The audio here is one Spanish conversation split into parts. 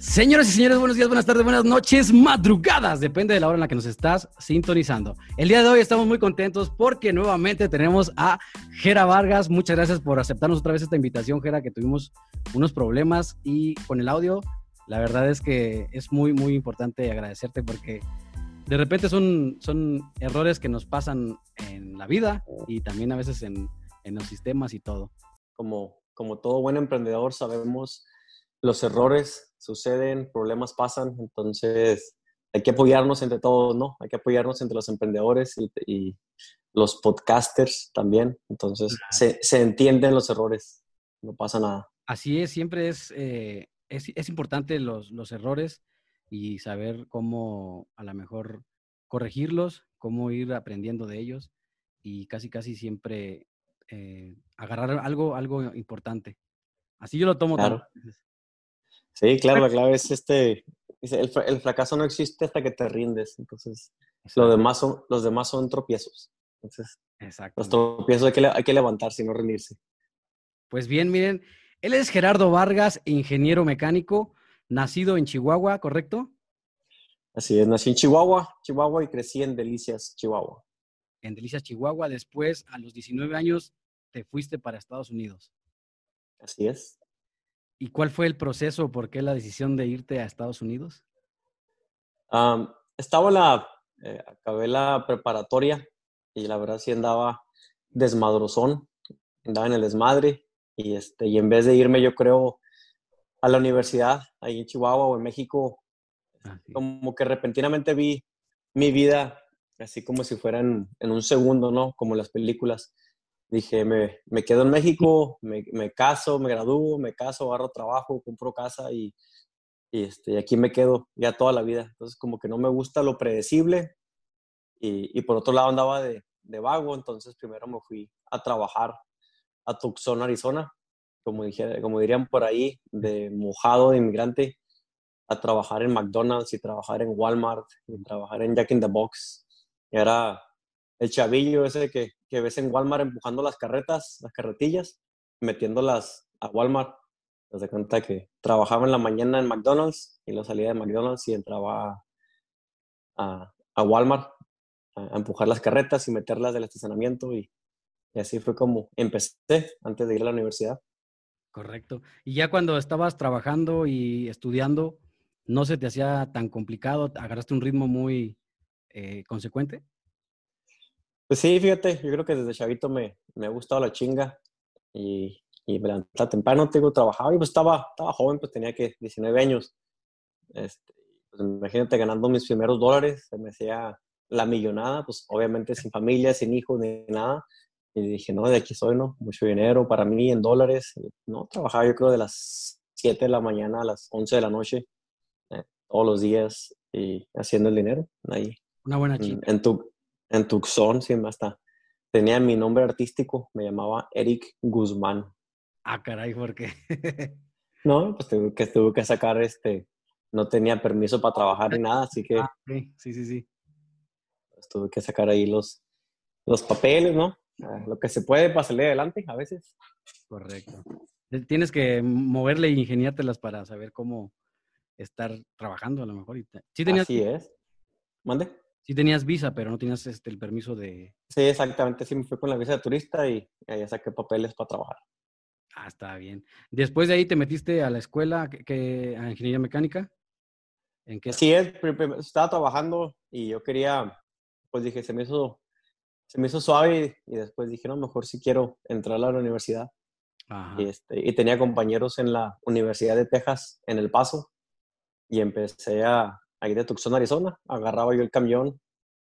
Señoras y señores, buenos días, buenas tardes, buenas noches, madrugadas, depende de la hora en la que nos estás sintonizando. El día de hoy estamos muy contentos porque nuevamente tenemos a Gera Vargas. Muchas gracias por aceptarnos otra vez esta invitación, Gera, que tuvimos unos problemas y con el audio, la verdad es que es muy, muy importante agradecerte porque de repente son, son errores que nos pasan en la vida y también a veces en, en los sistemas y todo. Como, como todo buen emprendedor sabemos los errores suceden, problemas pasan, entonces hay que apoyarnos entre todos, ¿no? Hay que apoyarnos entre los emprendedores y, los podcasters también, entonces se, se, entienden los errores, no pasa nada. Así es, siempre es, eh, es, es, importante los, los errores y saber cómo a lo mejor corregirlos, cómo ir aprendiendo de ellos y casi, casi siempre eh, agarrar algo, algo importante. Así yo lo tomo. Claro. Sí, claro, la clave es este, el, el, fracaso no existe hasta que te rindes, entonces los demás son, los demás son tropiezos. Entonces, Exacto. los tropiezos hay que, hay que levantarse y no rendirse. Pues bien, miren, él es Gerardo Vargas, ingeniero mecánico, nacido en Chihuahua, ¿correcto? Así es, nací en Chihuahua, Chihuahua y crecí en Delicias, Chihuahua. En Delicias, Chihuahua, después a los 19 años te fuiste para Estados Unidos. Así es. ¿Y cuál fue el proceso? ¿Por qué la decisión de irte a Estados Unidos? estaba la, eh, acabé la preparatoria y la verdad sí andaba desmadrozón, andaba en el desmadre y, este, y en vez de irme yo creo a la universidad ahí en Chihuahua o en México, ah, como que repentinamente vi mi vida así como si fuera en, en, un segundo, ¿no? Como las películas dije, me, me quedo en México, me, me, caso, me gradúo, me caso, agarro trabajo, compro casa y, y este, aquí me quedo ya toda la vida. Entonces, como que no me gusta lo predecible y, y por otro lado andaba de, de, vago, entonces primero me fui a trabajar a Tucson, Arizona, como, dije, como dirían por ahí, de mojado de inmigrante, a trabajar en McDonald's y trabajar en Walmart y trabajar en Jack in the Box. Y era el chavillo ese que, que ves en Walmart empujando las carretas, las carretillas, metiéndolas a Walmart. Das cuenta que trabajaba en la mañana en McDonald's y lo salía de McDonald's y entraba a, Walmart a, empujar las carretas y meterlas del estacionamiento y, y así fue como empecé antes de ir a la universidad. Correcto. Y ya cuando estabas trabajando y estudiando, ¿no se te hacía tan complicado? ¿Agarraste un ritmo muy eh, consecuente? Pues sí, fíjate, yo creo que desde chavito me, me ha gustado la chinga y, y me levantaba temprano, tengo trabajaba y pues estaba, estaba joven, pues tenía que 19 años. Este, pues imagínate ganando mis primeros dólares, se me hacía la millonada, pues obviamente sin familia, sin hijos, ni nada. Y dije, no, de aquí soy, ¿no? Mucho dinero para mí en dólares. No, trabajaba yo creo de las 7 de la mañana a las 11 de la noche, eh, todos los días y haciendo el dinero ahí. Una buena chica. En, tu, en Tucson, sí, hasta tenía mi nombre artístico, me llamaba Eric Guzmán. Ah, caray, ¿por qué? no, pues tuve que, tuve que sacar este, no tenía permiso para trabajar ni nada, así que... Ah, sí, sí, sí. Pues tuve que sacar ahí los, los papeles, ¿no? Ah, lo que se puede para salir adelante a veces. Correcto. Tienes que moverle e ingeniártelas para saber cómo estar trabajando a lo mejor. ¿Sí tenías... Así es. ¿Mande? Sí tenías visa, pero no tenías este, el permiso de... Sí, exactamente. Sí, me fui con la visa de turista y ahí saqué papeles para trabajar. Ah, está bien. Después de ahí te metiste a la escuela que, a ingeniería mecánica. ¿En qué? Sí, estaba trabajando y yo quería, pues dije, se me hizo, se me hizo suave y, después dije, no, mejor si quiero entrar a la universidad. Y, este, y tenía compañeros en la Universidad de Texas, en El Paso, y empecé a, ahí de Tucson, Arizona. Agarraba yo el camión,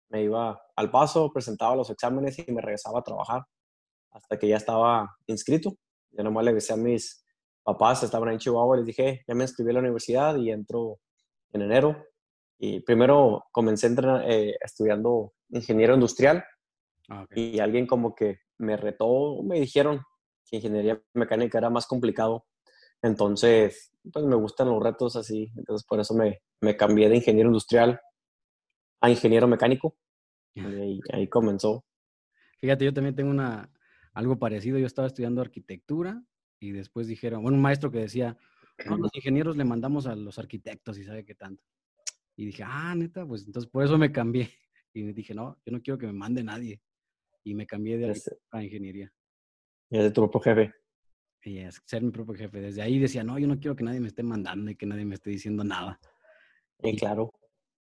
me iba al paso, presentaba los exámenes y me regresaba a trabajar hasta que ya estaba inscrito. Ya nomás le avisé a mis papás, estaban en Chihuahua, les dije, ya me inscribí a la universidad y entro en enero. Y primero comencé eh, estudiando ingeniero industrial ah, y alguien como que me retó, me dijeron que ingeniería mecánica era más complicado. Entonces, pues me gustan los retos así. Entonces, por eso me, me cambié de ingeniero industrial a ingeniero mecánico. Y ahí, comenzó. Fíjate, yo también tengo una, algo parecido. Yo estaba estudiando arquitectura y después dijeron, bueno, un maestro que decía, no, los ingenieros le mandamos a los arquitectos y sabe qué tanto. Y dije, ah, neta, pues entonces por eso me cambié. Y dije, no, yo no quiero que me mande nadie. Y me cambié de a ingeniería. Y de tu propio jefe. Y es ser mi propio jefe. Desde ahí decía, no, yo no quiero que nadie me esté mandando y que nadie me esté diciendo nada. Y, claro.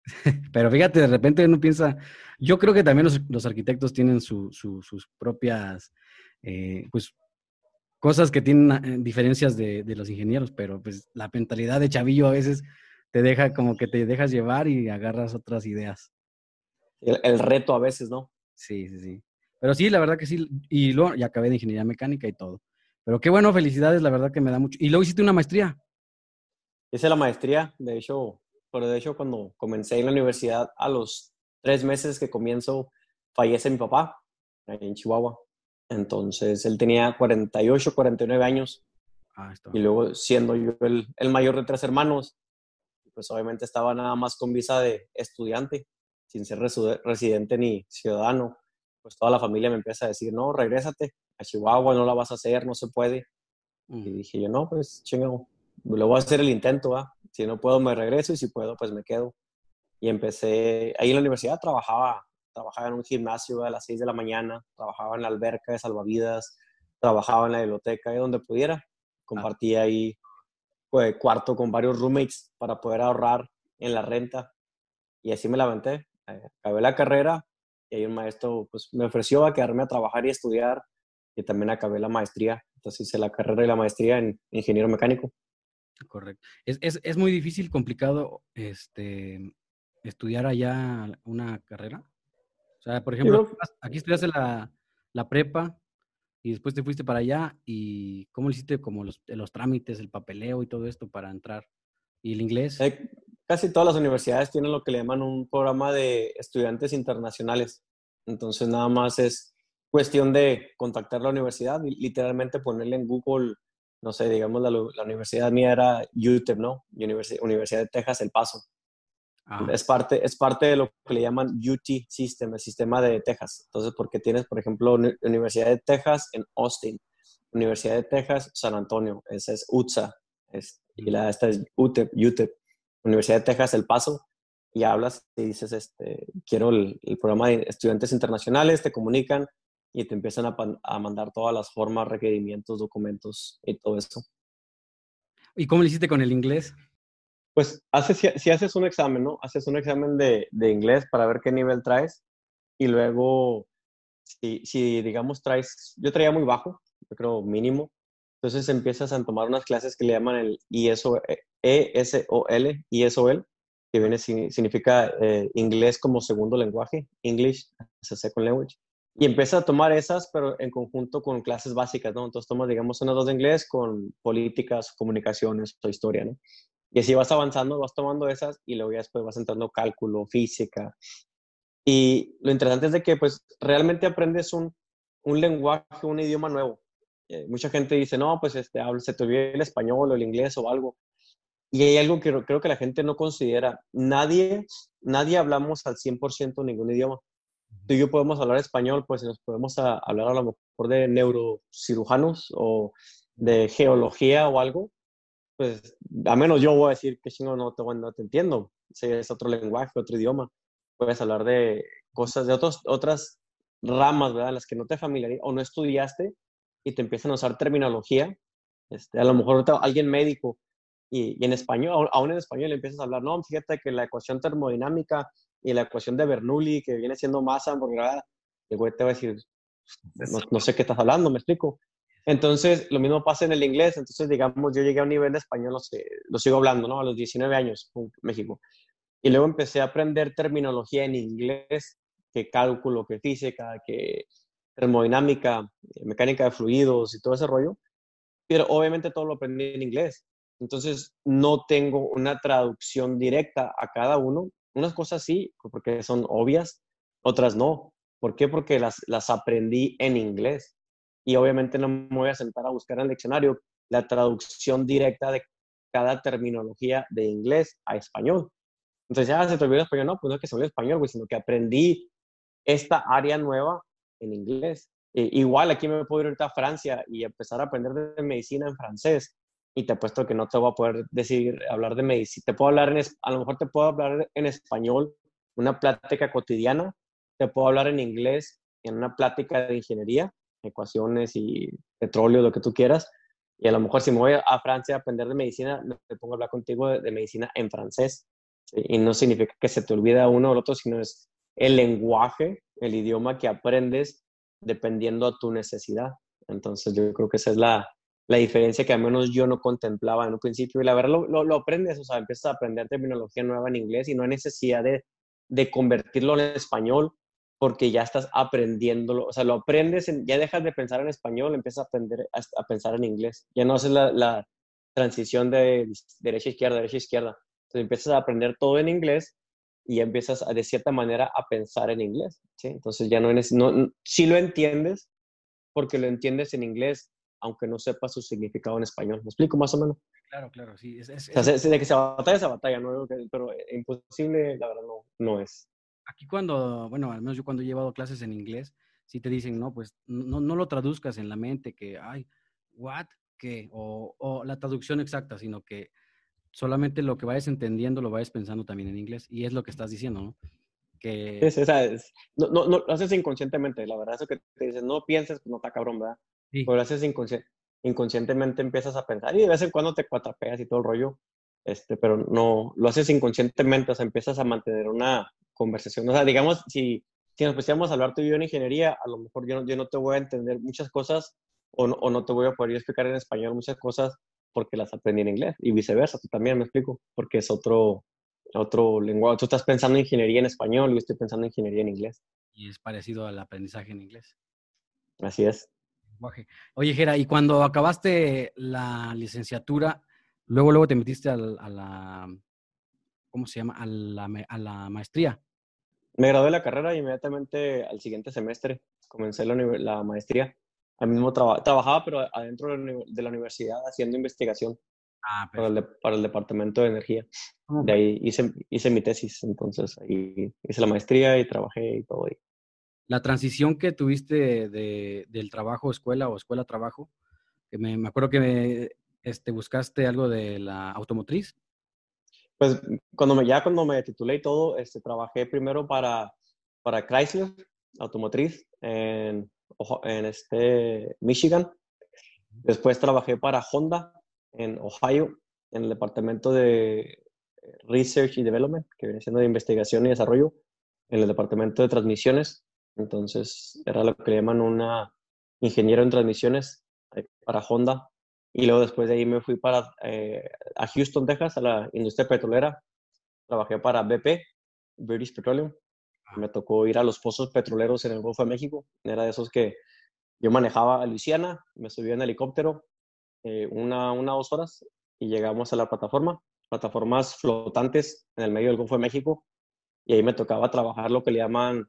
Pero fíjate, de repente uno piensa, yo creo que también los, los arquitectos tienen su, sus propias, eh, pues, cosas que tienen eh, diferencias de, de, los ingenieros, pero pues la mentalidad de chavillo a veces te deja como que te dejas llevar y agarras otras ideas. El, reto a veces, ¿no? Sí, sí, sí. Pero sí, la verdad que sí. Y luego ya acabé de ingeniería mecánica y todo. Pero qué bueno, felicidades, la verdad que me da mucho. Y luego hiciste una maestría. Hice la maestría, de hecho, pero de hecho cuando comencé en la universidad, a los tres meses que comienzo, fallece mi papá, en Chihuahua. Entonces, él tenía 48, 49 años. Ah, y luego, siendo yo el, el mayor de tres hermanos, pues obviamente estaba nada más con visa de estudiante sin ser residente ni ciudadano, pues toda la familia me empieza a decir, no, regrésate a Chihuahua, no la vas a hacer, no se puede. Y dije yo, no, pues chingo, lo voy a hacer el intento, ¿va? Si no puedo, me regreso y si puedo, pues me quedo. Y empecé, ahí en la universidad trabajaba, trabajaba en un gimnasio a las 6 de la mañana, trabajaba en la alberca de salvavidas, trabajaba en la biblioteca, ahí donde pudiera. Compartía ahí pues, cuarto con varios roommates para poder ahorrar en la renta. Y así me la aventé acabé la carrera y ahí un maestro pues, me ofreció a quedarme a trabajar y estudiar y también acabé la maestría. Entonces hice la carrera y la maestría en ingeniero mecánico. Correcto. Es, es, es muy difícil, complicado este, estudiar allá una carrera. O sea, por ejemplo, aquí estudiaste la, la, prepa y después te fuiste para allá y ¿cómo hiciste como los, los trámites, el papeleo y todo esto para entrar? ¿Y el inglés? Eh, casi todas las universidades tienen lo que le llaman un programa de estudiantes internacionales. Entonces nada más es cuestión de contactar la universidad y literalmente ponerle en Google, no sé, digamos la, la universidad mía era UTEP, ¿no? Universidad, de Texas, El Paso. Ah. Es, parte, es parte de lo que le llaman UT System, el sistema de Texas. Entonces, porque tienes, por ejemplo, Universidad de Texas en Austin, Universidad de Texas San Antonio, esa es UTSA, y la, esta es UTEP, UTEP. Universidad de Texas El Paso y hablas y dices, este, quiero el, programa de estudiantes internacionales, te comunican y te empiezan a, mandar todas las formas, requerimientos, documentos y todo eso. ¿Y cómo lo hiciste con el inglés? Pues haces, si, haces un examen, ¿no? Haces un examen de, de, inglés para ver qué nivel traes y luego, si, si digamos traes, yo traía muy bajo, yo creo mínimo, entonces empiezas a tomar unas clases que le llaman el ISO, ESOL, ISOL, que viene, significa eh, inglés como segundo lenguaje, English as a second language. Y empiezas a tomar esas, pero en conjunto con clases básicas, ¿no? Entonces tomas, digamos, unas dos de inglés con políticas, comunicaciones o historia, ¿no? Y así vas avanzando, vas tomando esas y luego ya después vas entrando cálculo, física. Y lo interesante es de que, pues, realmente aprendes un, un lenguaje, un idioma nuevo. Eh, mucha gente dice, no, pues, este, se te olvidó el español o el inglés o algo. Y hay algo que creo que la gente no considera. Nadie, nadie hablamos al 100% ningún idioma. Tú y yo podemos hablar español, pues nos podemos hablar a lo mejor de neurocirujanos o de geología o algo. Pues a menos yo voy a decir que chingo no te, no te entiendo. Si es otro lenguaje, otro idioma. Puedes hablar de cosas, de otros, otras ramas, ¿verdad? En las que no te familiarizas o no estudiaste y te empiezan a usar terminología. Este, a lo mejor alguien médico y, en español, aún en español empiezas a hablar, no, fíjate que la ecuación termodinámica y la ecuación de Bernoulli, que viene siendo masa, porque el güey te va a decir, no, sé qué estás hablando, me explico. Entonces, lo mismo pasa en el inglés. Entonces, digamos, yo llegué a un nivel de español, lo, sé, lo sigo hablando, ¿no? A los 19 años en México. Y luego empecé a aprender terminología en inglés, que cálculo, que física, que termodinámica, mecánica de fluidos y todo ese rollo. Pero obviamente todo lo aprendí en inglés. Entonces, no tengo una traducción directa a cada uno. Unas cosas sí, porque son obvias, otras no. ¿Por qué? Porque las, las aprendí en inglés. Y obviamente no me voy a sentar a buscar en el diccionario la traducción directa de cada terminología de inglés a español. Entonces, ya se te olvidó español. No, pues no es que se olvidó español, sino que aprendí esta área nueva en inglés. E, igual aquí me puedo ir ahorita a Francia y empezar a aprender de medicina en francés y te apuesto que no te voy a poder decir, hablar de medicina. Te puedo hablar en, a lo mejor te puedo hablar en español, una plática cotidiana, te puedo hablar en inglés, en una plática de ingeniería, ecuaciones y petróleo, lo que tú quieras. Y a lo mejor si me voy a Francia a aprender de medicina, me pongo a hablar contigo de, medicina en francés. Y no significa que se te olvide uno o el otro, sino es el lenguaje, el idioma que aprendes dependiendo a tu necesidad. Entonces yo creo que esa es la, la diferencia que al menos yo no contemplaba en un principio. Y la verdad lo, lo, aprendes, o sea, empiezas a aprender terminología nueva en inglés y no hay necesidad de, de convertirlo en español porque ya estás aprendiéndolo, o sea, lo aprendes, ya dejas de pensar en español, empiezas a aprender a, pensar en inglés. Ya no haces la, la transición de derecha izquierda, derecha izquierda. Entonces empiezas a aprender todo en inglés y empiezas de cierta manera a pensar en inglés. ¿sí? Entonces ya no, no, si lo entiendes, porque lo entiendes en inglés, aunque no sepa su significado en español. ¿Me explico más o menos? Claro, claro, sí. Es, o sea, de que se batalla, se batalla, ¿no? pero imposible, la verdad, no, no es. Aquí cuando, bueno, al menos yo cuando he llevado clases en inglés, si te dicen, no, pues no, no lo traduzcas en la mente, que, ay, what, qué, o, o la traducción exacta, sino que solamente lo que vayas entendiendo lo vayas pensando también en inglés. Y es lo que estás diciendo, ¿no? Que... Es, esa es, no, no, no, lo haces inconscientemente, la verdad, eso que te dicen, no pienses, no está cabrón, ¿verdad? Sí. Pero haces inconscientemente empiezas a pensar y de vez en cuando te cuatrapeas y todo el rollo, este, pero no, lo haces inconscientemente, o sea, empiezas a mantener una conversación. O sea, digamos, si, si nos pusiéramos a hablar tú y yo en ingeniería, a lo mejor yo no, yo no te voy a entender muchas cosas o no, o no te voy a poder explicar en español muchas cosas porque las aprendí en inglés y viceversa, tú también me explico, porque es otro, otro lenguaje. Tú estás pensando en ingeniería en español y yo estoy pensando en ingeniería en inglés. Y es parecido al aprendizaje en inglés. Así es. Oye, Jera, y cuando acabaste la licenciatura, luego, luego te metiste a la, ¿cómo se llama? A la, a la maestría. Me gradué de la carrera y inmediatamente al siguiente semestre comencé la, la maestría. Al mismo trabajaba, pero adentro de la universidad haciendo investigación ah, para, el, para, el, departamento de energía. De ahí hice, hice mi tesis, entonces ahí hice la maestría y trabajé y todo. Ahí la transición que tuviste de, del trabajo escuela o escuela trabajo, que me, me acuerdo que este, buscaste algo de la automotriz. Pues cuando me, ya cuando me titulé y todo, este, trabajé primero para, para Chrysler Automotriz en, en este, Michigan. Después trabajé para Honda en Ohio, en el departamento de Research y Development, que viene siendo de investigación y desarrollo, en el departamento de transmisiones. Entonces era lo que le llaman una ingeniero en transmisiones eh, para Honda. Y luego después de ahí me fui para, eh, a Houston, Texas, a la industria petrolera. Trabajé para BP, British Petroleum. Ah. Me tocó ir a los pozos petroleros en el Golfo de México. Era de esos que yo manejaba a Luisiana, me subía en helicóptero eh, una, una dos horas y llegamos a la plataforma, plataformas flotantes en el medio del Golfo de México. Y ahí me tocaba trabajar lo que le llaman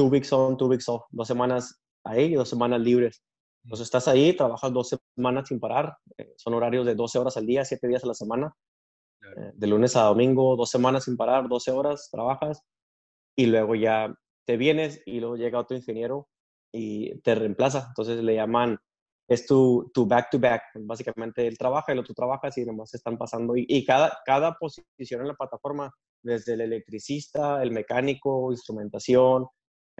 two weeks on, two weeks off, dos semanas ahí y dos semanas libres. Entonces estás ahí, trabajas dos semanas sin parar, eh, son horarios de 12 horas al día, 7 días a la semana, eh, de lunes a domingo, dos semanas sin parar, 12 horas trabajas y luego ya te vienes y luego llega otro ingeniero y te reemplaza. Entonces le llaman, es tu, tu back to back, básicamente él trabaja el otro trabaja y nomás están pasando y, y cada, cada posición en la plataforma, desde el electricista, el mecánico, instrumentación,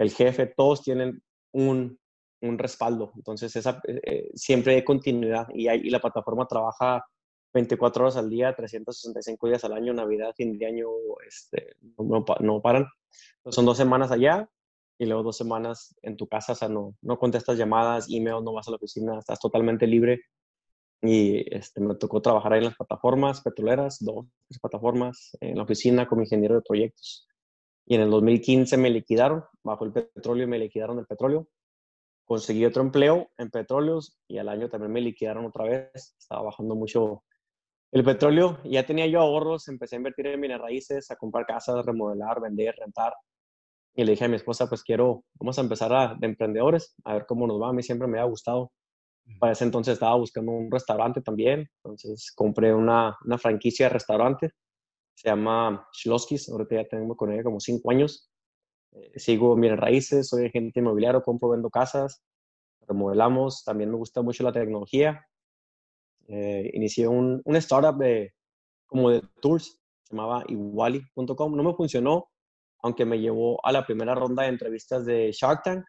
el jefe, todos tienen un, un respaldo. Entonces, esa, eh, eh, siempre hay continuidad y, y, la plataforma trabaja 24 horas al día, 365 días al año, Navidad, fin de año, este, no, no, paran. son dos semanas allá y luego dos semanas en tu casa, o sea, no, no contestas llamadas, emails, no vas a la oficina, estás totalmente libre. Y este, me tocó trabajar ahí en las plataformas petroleras, dos plataformas, en la oficina como ingeniero de proyectos y en el 2015 me liquidaron, bajo el petróleo me liquidaron el petróleo. Conseguí otro empleo en petróleos y al año también me liquidaron otra vez. Estaba bajando mucho el petróleo. Ya tenía yo ahorros, empecé a invertir en bienes raíces, a comprar casas, remodelar, vender, rentar. Y le dije a mi esposa, pues quiero, vamos a empezar a, de emprendedores, a ver cómo nos va. A mí siempre me ha gustado. Para ese entonces estaba buscando un restaurante también. Entonces compré una, una franquicia de restaurante se llama Schloskis, ahorita ya tengo con ella como cinco años. Eh, sigo en raíces, soy agente inmobiliario, compro, vendo casas, remodelamos, también me gusta mucho la tecnología. eh, inicié un, un, startup de, como de tours, se llamaba iguali.com. No me funcionó, aunque me llevó a la primera ronda de entrevistas de Shark Tank.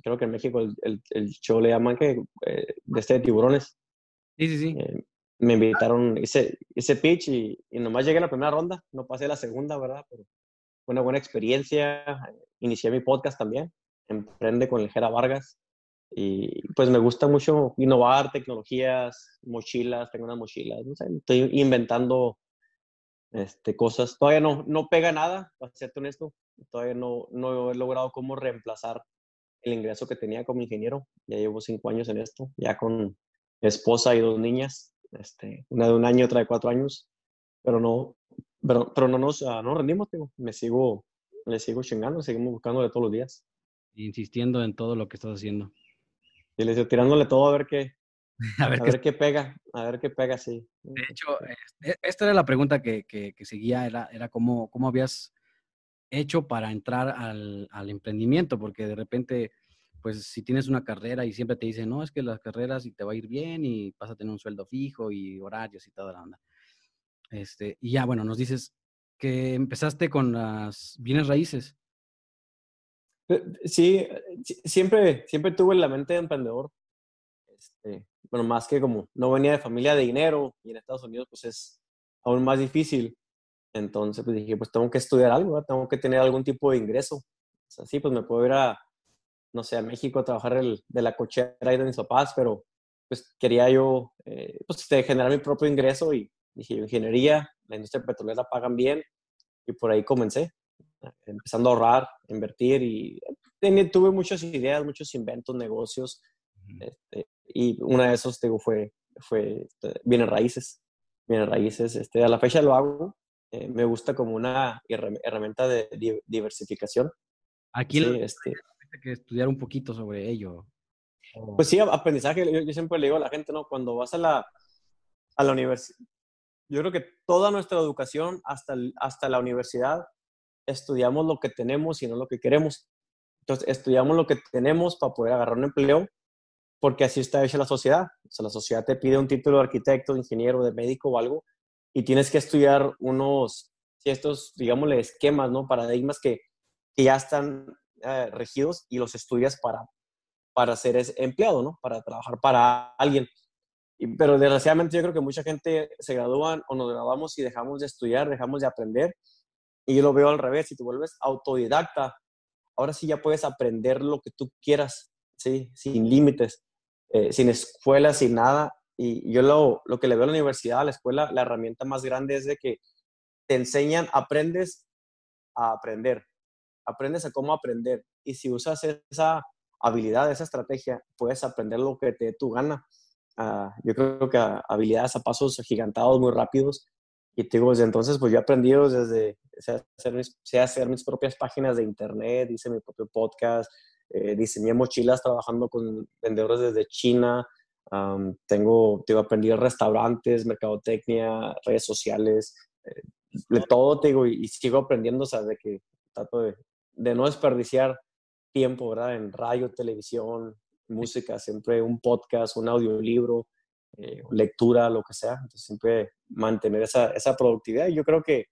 Creo que en México el, el, show le llaman que, eh, de este de tiburones. Sí, sí, sí. Me invitaron, hice, hice pitch y, y, nomás llegué a la primera ronda, no pasé la segunda, ¿verdad? Pero fue una buena experiencia. Inicié mi podcast también, Emprende con el Jera Vargas. Y pues me gusta mucho innovar tecnologías, mochilas, tengo unas mochilas, no sé, estoy inventando este, cosas. Todavía no, no pega nada, para serte honesto. Todavía no, no he logrado cómo reemplazar el ingreso que tenía como ingeniero. Ya llevo cinco años en esto, ya con esposa y dos niñas, este, una de un año, otra de cuatro años, pero no, pero, pero no nos no rendimos, tío. me sigo, me sigo chingando, seguimos buscando de todos los días. Insistiendo en todo lo que estás haciendo. Y le estoy tirándole todo a ver qué, a ver, qué, qué, pega, a ver qué pega, sí. De hecho, este, esta era la pregunta que, que, que seguía, era, era cómo, cómo habías hecho para entrar al, al, emprendimiento, porque de repente, pues si tienes una carrera y siempre te dicen, no, es que las carreras y te va a ir bien y vas a tener un sueldo fijo y horarios y toda la onda. Este, y ya, bueno, nos dices que empezaste con las bienes raíces. Eh, sí, siempre, siempre tuve la mente de emprendedor. Este, bueno, más que como no venía de familia de dinero y en Estados Unidos pues es aún más difícil. Entonces pues dije, pues tengo que estudiar algo, tengo que tener algún tipo de ingreso. Así pues me puedo ir a, no sé, a México a trabajar el, de la cochera y de mis papás, pero pues quería yo eh, pues generar mi propio ingreso y dije, ingeniería, la industria petrolera pagan bien y por ahí comencé, empezando a ahorrar, invertir y tuve muchas ideas, muchos inventos, negocios. Este, y una de esos digo, fue, fue bienes raíces. Bienes raíces, este, a la fecha lo hago. Eh, me gusta como una herramienta de diversificación. Aquí sí, este, que estudiar un poquito sobre ello. Pues sí, aprendizaje. Yo, siempre le digo a la gente, ¿no? Cuando vas a la, a la universidad, yo creo que toda nuestra educación hasta, hasta la universidad estudiamos lo que tenemos y no lo que queremos. Entonces, estudiamos lo que tenemos para poder agarrar un empleo porque así está hecha la sociedad. O sea, la sociedad te pide un título de arquitecto, de ingeniero, de médico o algo, y tienes que estudiar unos, estos, digámosle, esquemas, ¿no? Paradigmas que, que ya están eh, regidos y los estudias para, para ser empleado, ¿no? Para trabajar para alguien. Pero desgraciadamente yo creo que mucha gente se gradúan o nos graduamos y dejamos de estudiar, dejamos de aprender. Y yo lo veo al revés, si te vuelves autodidacta, ahora sí ya puedes aprender lo que tú quieras, ¿sí? Sin límites. Eh, sin escuela, sin nada. Y yo lo, lo que le veo a la universidad, a la escuela, la herramienta más grande es de que te enseñan, aprendes a aprender, aprendes a cómo aprender. Y si usas esa habilidad, esa estrategia, puedes aprender lo que te dé tu gana. Uh, yo creo que habilidades a pasos agigantados, muy rápidos. Y te digo, desde entonces, pues yo he aprendido desde hacer mis, sé hacer mis propias páginas de internet, hice mi propio podcast, eh, diseñé mochilas trabajando con vendedores desde China. tengo, tengo aprendido restaurantes, mercadotecnia, redes sociales, eh, de todo, te digo, y, sigo aprendiendo, o sea, de que trato de, de, no desperdiciar tiempo, ¿verdad? En radio, televisión, música, siempre un podcast, un audiolibro, eh, lectura, lo que sea. Entonces, siempre mantener esa, esa productividad. Y yo creo que,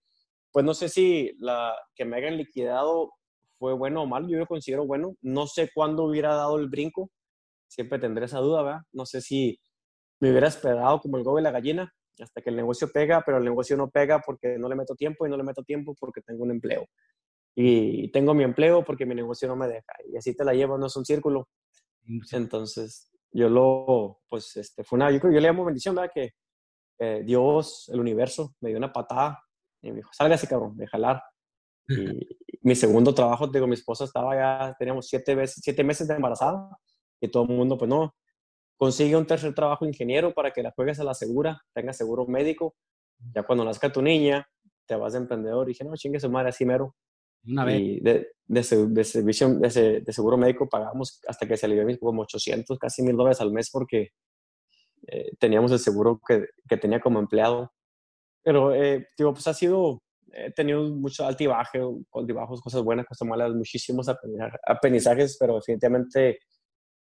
pues no sé si la que me hayan liquidado fue bueno o mal, yo lo considero bueno. No sé cuándo hubiera dado el brinco, siempre tendré esa duda, ¿verdad? No sé si me hubiera esperado como el gobe y la gallina hasta que el negocio pega, pero el negocio no pega porque no le meto tiempo y no le meto tiempo porque tengo un empleo. Y tengo mi empleo porque mi negocio no me deja. Y así te la llevo, no es un círculo. Entonces, yo lo, pues, este, fue una, yo creo, yo le llamo bendición, ¿verdad? Que eh, Dios, el universo, me dio una patada y me dijo, sálgase, cabrón, de jalar. Y, mi segundo trabajo, digo, mi esposa estaba ya, teníamos siete, veces, siete meses de embarazada y todo el mundo, pues no, consigue un tercer trabajo ingeniero para que la juegues a la segura, tengas seguro médico. Ya cuando nazca tu niña, te vas de emprendedor. Y dije, no, chingue su madre, así mero. Una vez. Y de, de, de, servicio, de, de, seguro médico pagamos hasta que se alivió como 800, casi mil dólares al mes porque eh, teníamos el seguro que, que, tenía como empleado. Pero, eh, digo, pues ha sido he tenido mucho altibaje, altibajos, cosas buenas, cosas malas, muchísimos aprendizajes, pero definitivamente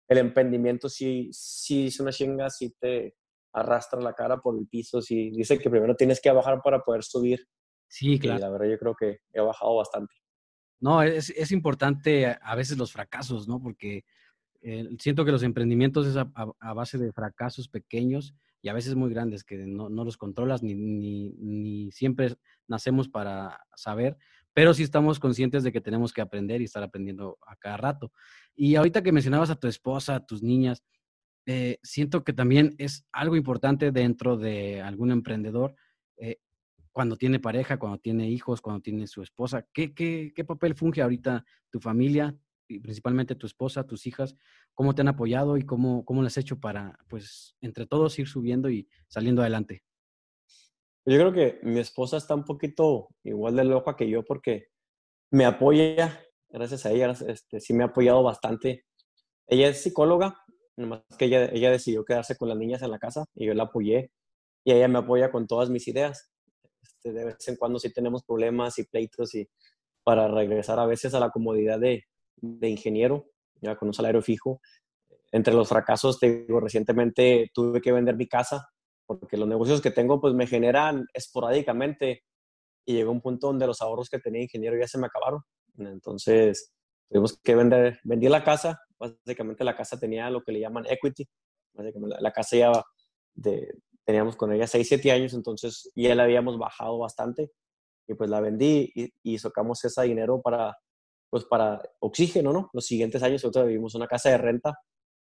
el emprendimiento sí, sí es una chinga, sí te, arrastra la cara por el piso, si dice que primero tienes que bajar para poder subir. Sí, claro. Y la verdad yo creo que he bajado bastante. No, es, es importante a veces los fracasos, ¿no? Porque eh, siento que los emprendimientos es a, base de fracasos pequeños y a veces muy grandes que no, no los controlas ni, ni, ni, siempre nacemos para saber, pero sí estamos conscientes de que tenemos que aprender y estar aprendiendo a cada rato. Y ahorita que mencionabas a tu esposa, a tus niñas, eh, siento que también es algo importante dentro de algún emprendedor, eh, cuando tiene pareja, cuando tiene hijos, cuando tiene su esposa. ¿Qué, qué, qué papel funge ahorita tu familia, y principalmente tu esposa, tus hijas? ¿Cómo te han apoyado y cómo, cómo lo has hecho para, pues, entre todos ir subiendo y saliendo adelante? Yo creo que mi esposa está un poquito igual de loca que yo porque me apoya, gracias a ella, este, sí me ha apoyado bastante. Ella es psicóloga nomás que ella, ella decidió quedarse con las niñas en la casa y yo la apoyé y ella me apoya con todas mis ideas. Este, de vez en cuando sí tenemos problemas y pleitos y para regresar a veces a la comodidad de, de ingeniero, ya con un salario fijo. Entre los fracasos, te digo, recientemente tuve que vender mi casa porque los negocios que tengo pues me generan esporádicamente y llegó un punto donde los ahorros que tenía ingeniero ya se me acabaron. Entonces tuvimos que vender, vendí la casa básicamente la casa tenía lo que le llaman equity. la, casa ya de, teníamos con ella 6, 7 años, entonces ya la habíamos bajado bastante y pues la vendí y, y sacamos ese dinero para, pues para oxígeno, ¿no? Los siguientes años nosotros vivimos una casa de renta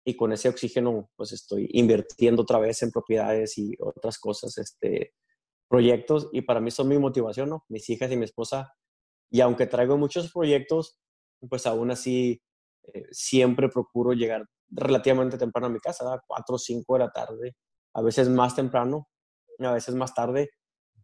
y con ese oxígeno pues estoy invirtiendo otra vez en propiedades y otras cosas, este, proyectos y para mí son mi motivación, ¿no? Mis hijas y mi esposa. Y aunque traigo muchos proyectos, pues aún así eh, siempre procuro llegar relativamente temprano a mi casa, a 4 o 5 de la tarde, a veces más temprano, a veces más tarde,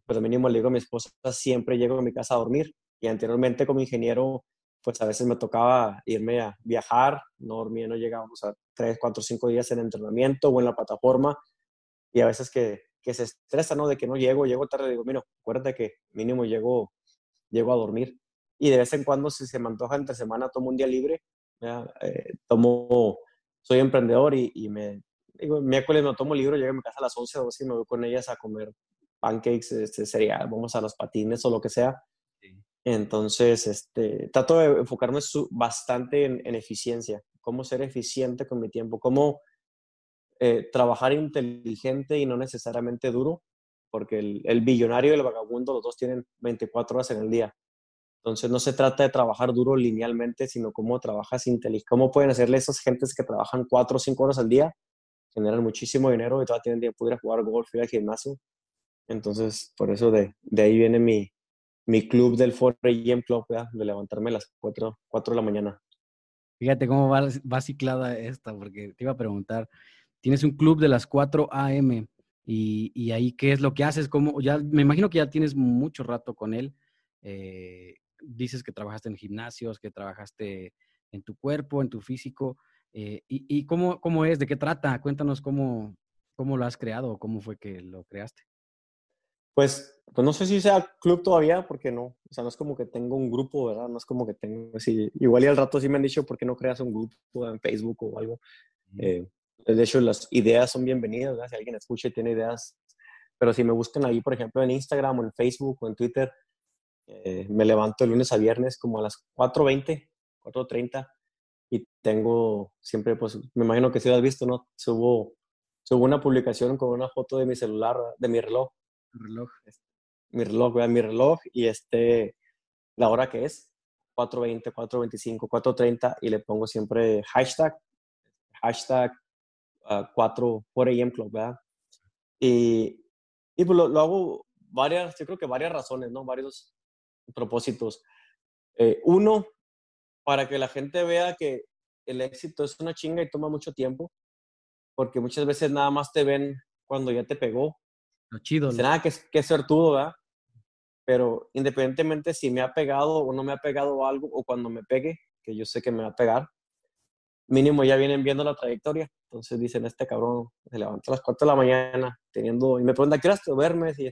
pero mínimo le digo a mi esposa, siempre llego a mi casa a dormir. Y anteriormente como ingeniero, pues a veces me tocaba irme a viajar, no dormía, no llegábamos a 3, 4, 5 días en entrenamiento o en la plataforma, y a veces que, que se estresa, ¿no? De que no llego, llego tarde, digo, mira, acuérdate que mínimo llego, llego a dormir. Y de vez en cuando, si se me antoja entre semana, tomo un día libre eh, tomo, soy emprendedor y, y me, digo, miércoles no tomo libro, llego a mi casa a las 11 o 12 y me voy con ellas a comer pancakes, este, cereal, vamos a los patines o lo que sea. Entonces, este, trato de enfocarme bastante en, en, eficiencia, cómo ser eficiente con mi tiempo, cómo eh, trabajar inteligente y no necesariamente duro, porque el, el billonario y el vagabundo, los dos tienen 24 horas en el día. Entonces no se trata de trabajar duro linealmente, sino cómo trabajas inteligente, cómo pueden hacerle esas gentes que trabajan cuatro o cinco horas al día, generan muchísimo dinero y todavía tienen tiempo de ir a jugar golf, ir al gimnasio. Entonces, por eso de, de ahí viene mi, mi club del 4AM Club, de levantarme a las 4, 4 de la mañana. Fíjate cómo va, va ciclada esta, porque te iba a preguntar, tienes un club de las 4 AM y, y ahí qué es lo que haces, ¿Cómo, ya, me imagino que ya tienes mucho rato con él. Eh, dices que trabajaste en gimnasios, que trabajaste en tu cuerpo, en tu físico. Eh, y, cómo, cómo, es? ¿De qué trata? Cuéntanos cómo, cómo lo has creado o cómo fue que lo creaste. Pues, pues no sé si sea club todavía, porque no. O sea, no es como que tengo un grupo, ¿verdad? No es como que tengo así. Igual y al rato sí me han dicho, ¿por qué no creas un grupo en Facebook o algo? Eh, de hecho, las ideas son bienvenidas, ¿verdad? Si alguien escucha y tiene ideas. Pero si me buscan ahí, por ejemplo, en Instagram o en Facebook o en Twitter, eh, me levanto de lunes a viernes como a las 4.20, 4.30 y tengo siempre, pues me imagino que si lo has visto, ¿no? Subo, subo una publicación con una foto de mi celular, de mi reloj. reloj. Mi reloj, vea mi reloj y este, la hora que es, 4.20, 4.25, 4.30 y le pongo siempre hashtag, hashtag 4, 4 AM Club, ¿verdad? Y, y pues lo, lo, hago varias, yo creo que varias razones, ¿no? Varios, propósitos. Eh, uno, para que la gente vea que el éxito es una chinga y toma mucho tiempo, porque muchas veces nada más te ven cuando ya te pegó. Lo chido. Nada que, que todo ¿verdad? Pero independientemente si me ha pegado o no me ha pegado algo, o cuando me pegue, que yo sé que me va a pegar, mínimo ya vienen viendo la trayectoria. Entonces dicen, este cabrón se levanta a las 4 de la mañana, teniendo, y me pregunta, ¿qué te verme? Y,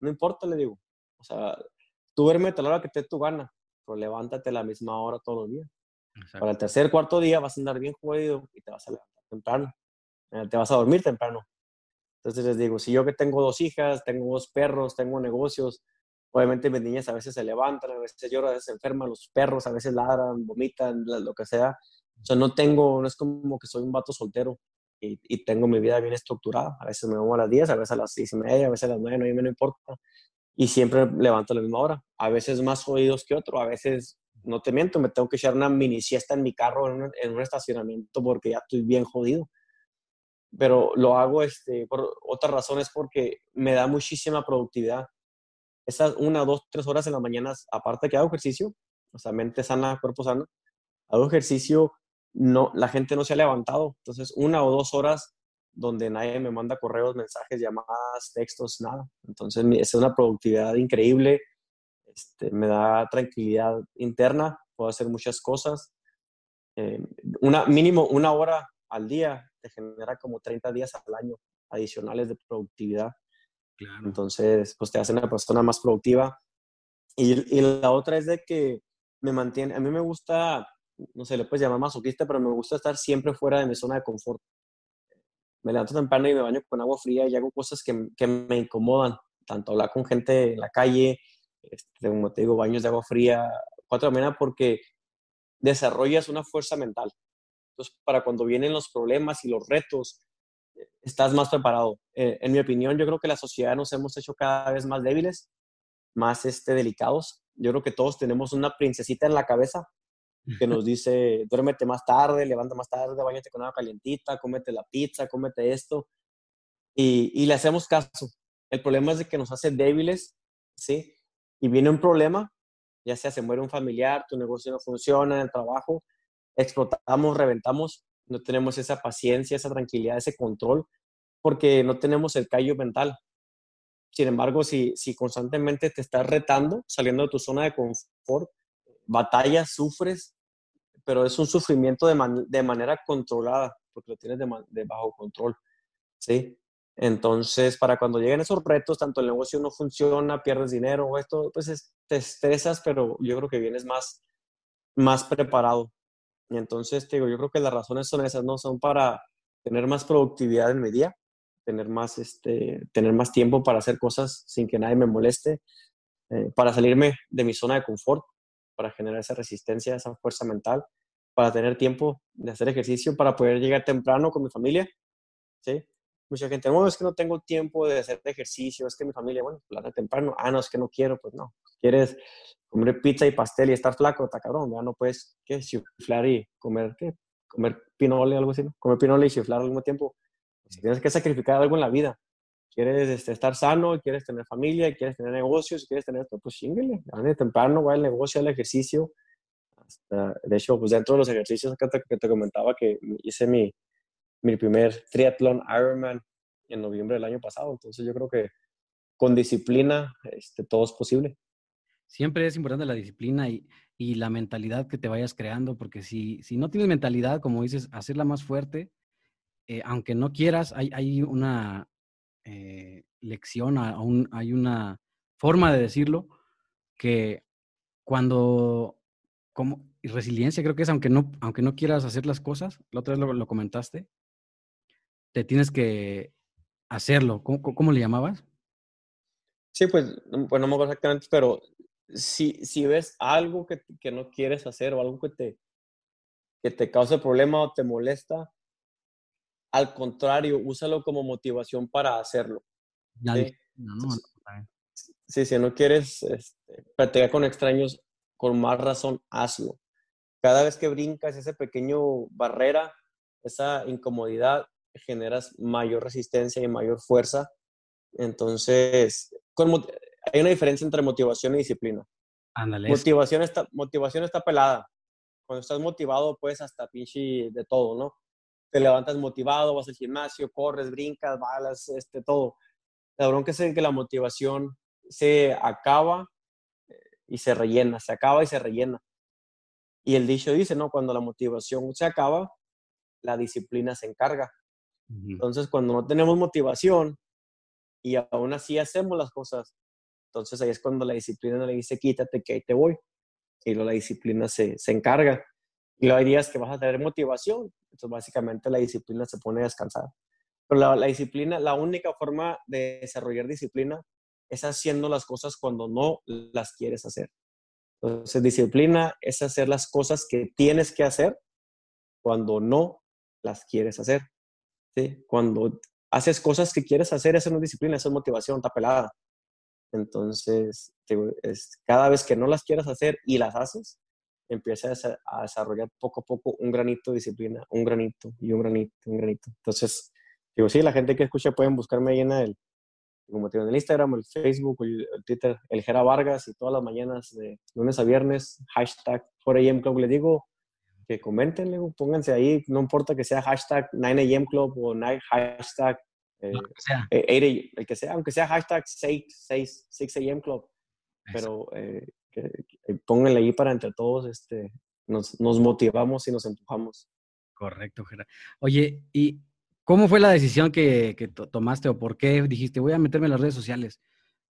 no importa, le digo. O sea, Tú duerme a la hora que te dé tu gana, pero levántate a la misma hora todos los días. Para el tercer, cuarto día vas a andar bien jodido y te vas a levantar temprano. Eh, te vas a dormir temprano. Entonces les digo, si yo que tengo dos hijas, tengo dos perros, tengo negocios, obviamente mis niñas a veces se levantan, a veces lloran, a veces se enferman, los perros a veces ladran, vomitan, lo que sea. O sea, no tengo, no es como que soy un vato soltero y, y tengo mi vida bien estructurada. A veces me voy a las 10, a veces a las 6 y media, a veces a las 9, no, a mí me no importa. Y siempre levanto a la misma hora. A veces más oídos que otro, a veces, no te miento, me tengo que echar una mini siesta en mi carro en un, en un estacionamiento porque ya estoy bien jodido pero lo hago este, por otras razones porque me da muchísima productividad. Esas una, dos, tres horas en las mañanas, aparte que hago ejercicio, o sea, mente sana, cuerpo sano, hago ejercicio, no, la gente no se ha levantado. Entonces, una o dos horas donde nadie me manda correos, mensajes, llamadas, textos, nada. Entonces, es una productividad increíble, este, me da tranquilidad interna, puedo hacer muchas cosas. Eh, una, mínimo una hora al día te genera como 30 días al año adicionales de productividad. Entonces, pues te hace una persona más productiva. Y, y, la otra es de que me mantiene, a mí me gusta, no sé, le puedes llamar masoquista, pero me gusta estar siempre fuera de mi zona de confort. Me levanto temprano y me baño con agua fría y hago cosas que, que me incomodan, tanto hablar con gente en la calle, este, como te digo, baños de agua fría, cuatro de porque desarrollas una fuerza mental. Entonces, para cuando vienen los problemas y los retos, estás más preparado. Eh, en mi opinión, yo creo que la sociedad nos hemos hecho cada vez más débiles, más este, delicados. Yo creo que todos tenemos una princesita en la cabeza que nos dice, duérmete más tarde, levanta más tarde, bañate con agua calientita, cómete la pizza, cómete esto. Y, y le hacemos caso. El problema es de que nos hace débiles, ¿sí? Y viene un problema, ya sea se muere un familiar, tu negocio no funciona, el trabajo, explotamos, reventamos, no tenemos esa paciencia, esa tranquilidad, ese control, porque no tenemos el callo mental. Sin embargo, si, si constantemente te estás retando, saliendo de tu zona de confort, batallas, sufres, pero es un sufrimiento de, de manera controlada, porque lo tienes de, bajo control, ¿sí? Entonces, para cuando lleguen esos retos, tanto el negocio no funciona, pierdes dinero o esto, pues te estresas, pero yo creo que vienes más, más preparado. Y entonces, te digo, yo creo que las razones son esas, ¿no? Son para tener más productividad en mi día, tener más, este, tener más tiempo para hacer cosas sin que nadie me moleste, eh, para salirme de mi zona de confort, para generar esa resistencia, esa fuerza mental, para tener tiempo de hacer ejercicio, para poder llegar temprano con mi familia, ¿sí? Mucha gente, no, es que no tengo tiempo de hacer ejercicio, es que mi familia, bueno, plana temprano, ah, no, es que no quiero, pues no, quieres comer pizza y pastel y estar flaco, está cabrón, ya no puedes, ¿qué? Chiflar y comer, ¿qué? Comer pinole, algo así, ¿no? Comer pinole y chiflar al mismo tiempo. Si tienes que sacrificar algo en la vida, quieres este, estar sano, quieres tener familia, quieres tener negocios, quieres tener esto, pues chingale, de temprano, va al negocio, al ejercicio. Hasta, de hecho, pues dentro de los ejercicios que te, que te comentaba que hice mi, mi primer triatlón Ironman en noviembre del año pasado, entonces yo creo que con disciplina este, todo es posible siempre es importante la disciplina y, y, la mentalidad que te vayas creando, porque si, si no tienes mentalidad, como dices, hacerla más fuerte, eh, aunque no quieras, hay, hay una eh, lección, aún hay una forma de decirlo, que cuando, como resiliencia creo que es, aunque no, aunque no quieras hacer las cosas, la otra vez lo, lo comentaste, te tienes que hacerlo. ¿Cómo, ¿Cómo, le llamabas? Sí, pues, pues no me acuerdo exactamente, pero si, si ves algo que, que, no quieres hacer o algo que te, que te cause problema o te molesta, al contrario, úsalo como motivación para hacerlo. ¿sí? No, no, sí, si no quieres este, platicar con extraños, con más razón, hazlo. Cada vez que brincas esa pequeño barrera, esa incomodidad, generas mayor resistencia y mayor fuerza. Entonces, con, hay una diferencia entre motivación y disciplina. Motivación está, motivación está pelada. Cuando estás motivado, puedes hasta pinche de todo, ¿no? Te levantas motivado, vas al gimnasio, corres, brincas, balas, este, todo. La bronca es que la motivación se acaba eh, y se rellena, se acaba y se rellena. Y el dicho dice, ¿no? Cuando la motivación se acaba, la disciplina se encarga. Entonces, cuando no tenemos motivación y aún así hacemos las cosas, entonces ahí es cuando la disciplina le dice, quítate que ahí te voy. Y luego la disciplina se, se encarga. Y luego hay días que vas a tener motivación. Entonces básicamente la disciplina se pone a descansar. Pero la, la, disciplina, la única forma de desarrollar disciplina es haciendo las cosas cuando no las quieres hacer. Entonces, disciplina es hacer las cosas que tienes que hacer cuando no las quieres hacer. ¿sí? Cuando haces cosas que quieres hacer, eso no es disciplina, eso es motivación, está pelada. Entonces, es, cada vez que no las quieras hacer y las haces, empieza a, desarrollar poco a poco un granito de disciplina, un granito y un granito, un granito. Entonces, digo, sí, la gente que escucha pueden buscarme ahí en el, como te en el Instagram, el Facebook, el, Twitter, el Jera Vargas y todas las mañanas de lunes a viernes, hashtag 4am Club. Le digo que comenten, pónganse ahí, no importa que sea hashtag 9am Club o hashtag eh, eh, el que sea, aunque sea hashtag 6, 6, 6am Club, pero eh, que, pónganle ahí para entre todos, este, nos, nos motivamos y nos empujamos. Correcto, Jera. Oye, ¿y cómo fue la decisión que, que, tomaste o por qué dijiste voy a meterme en las redes sociales?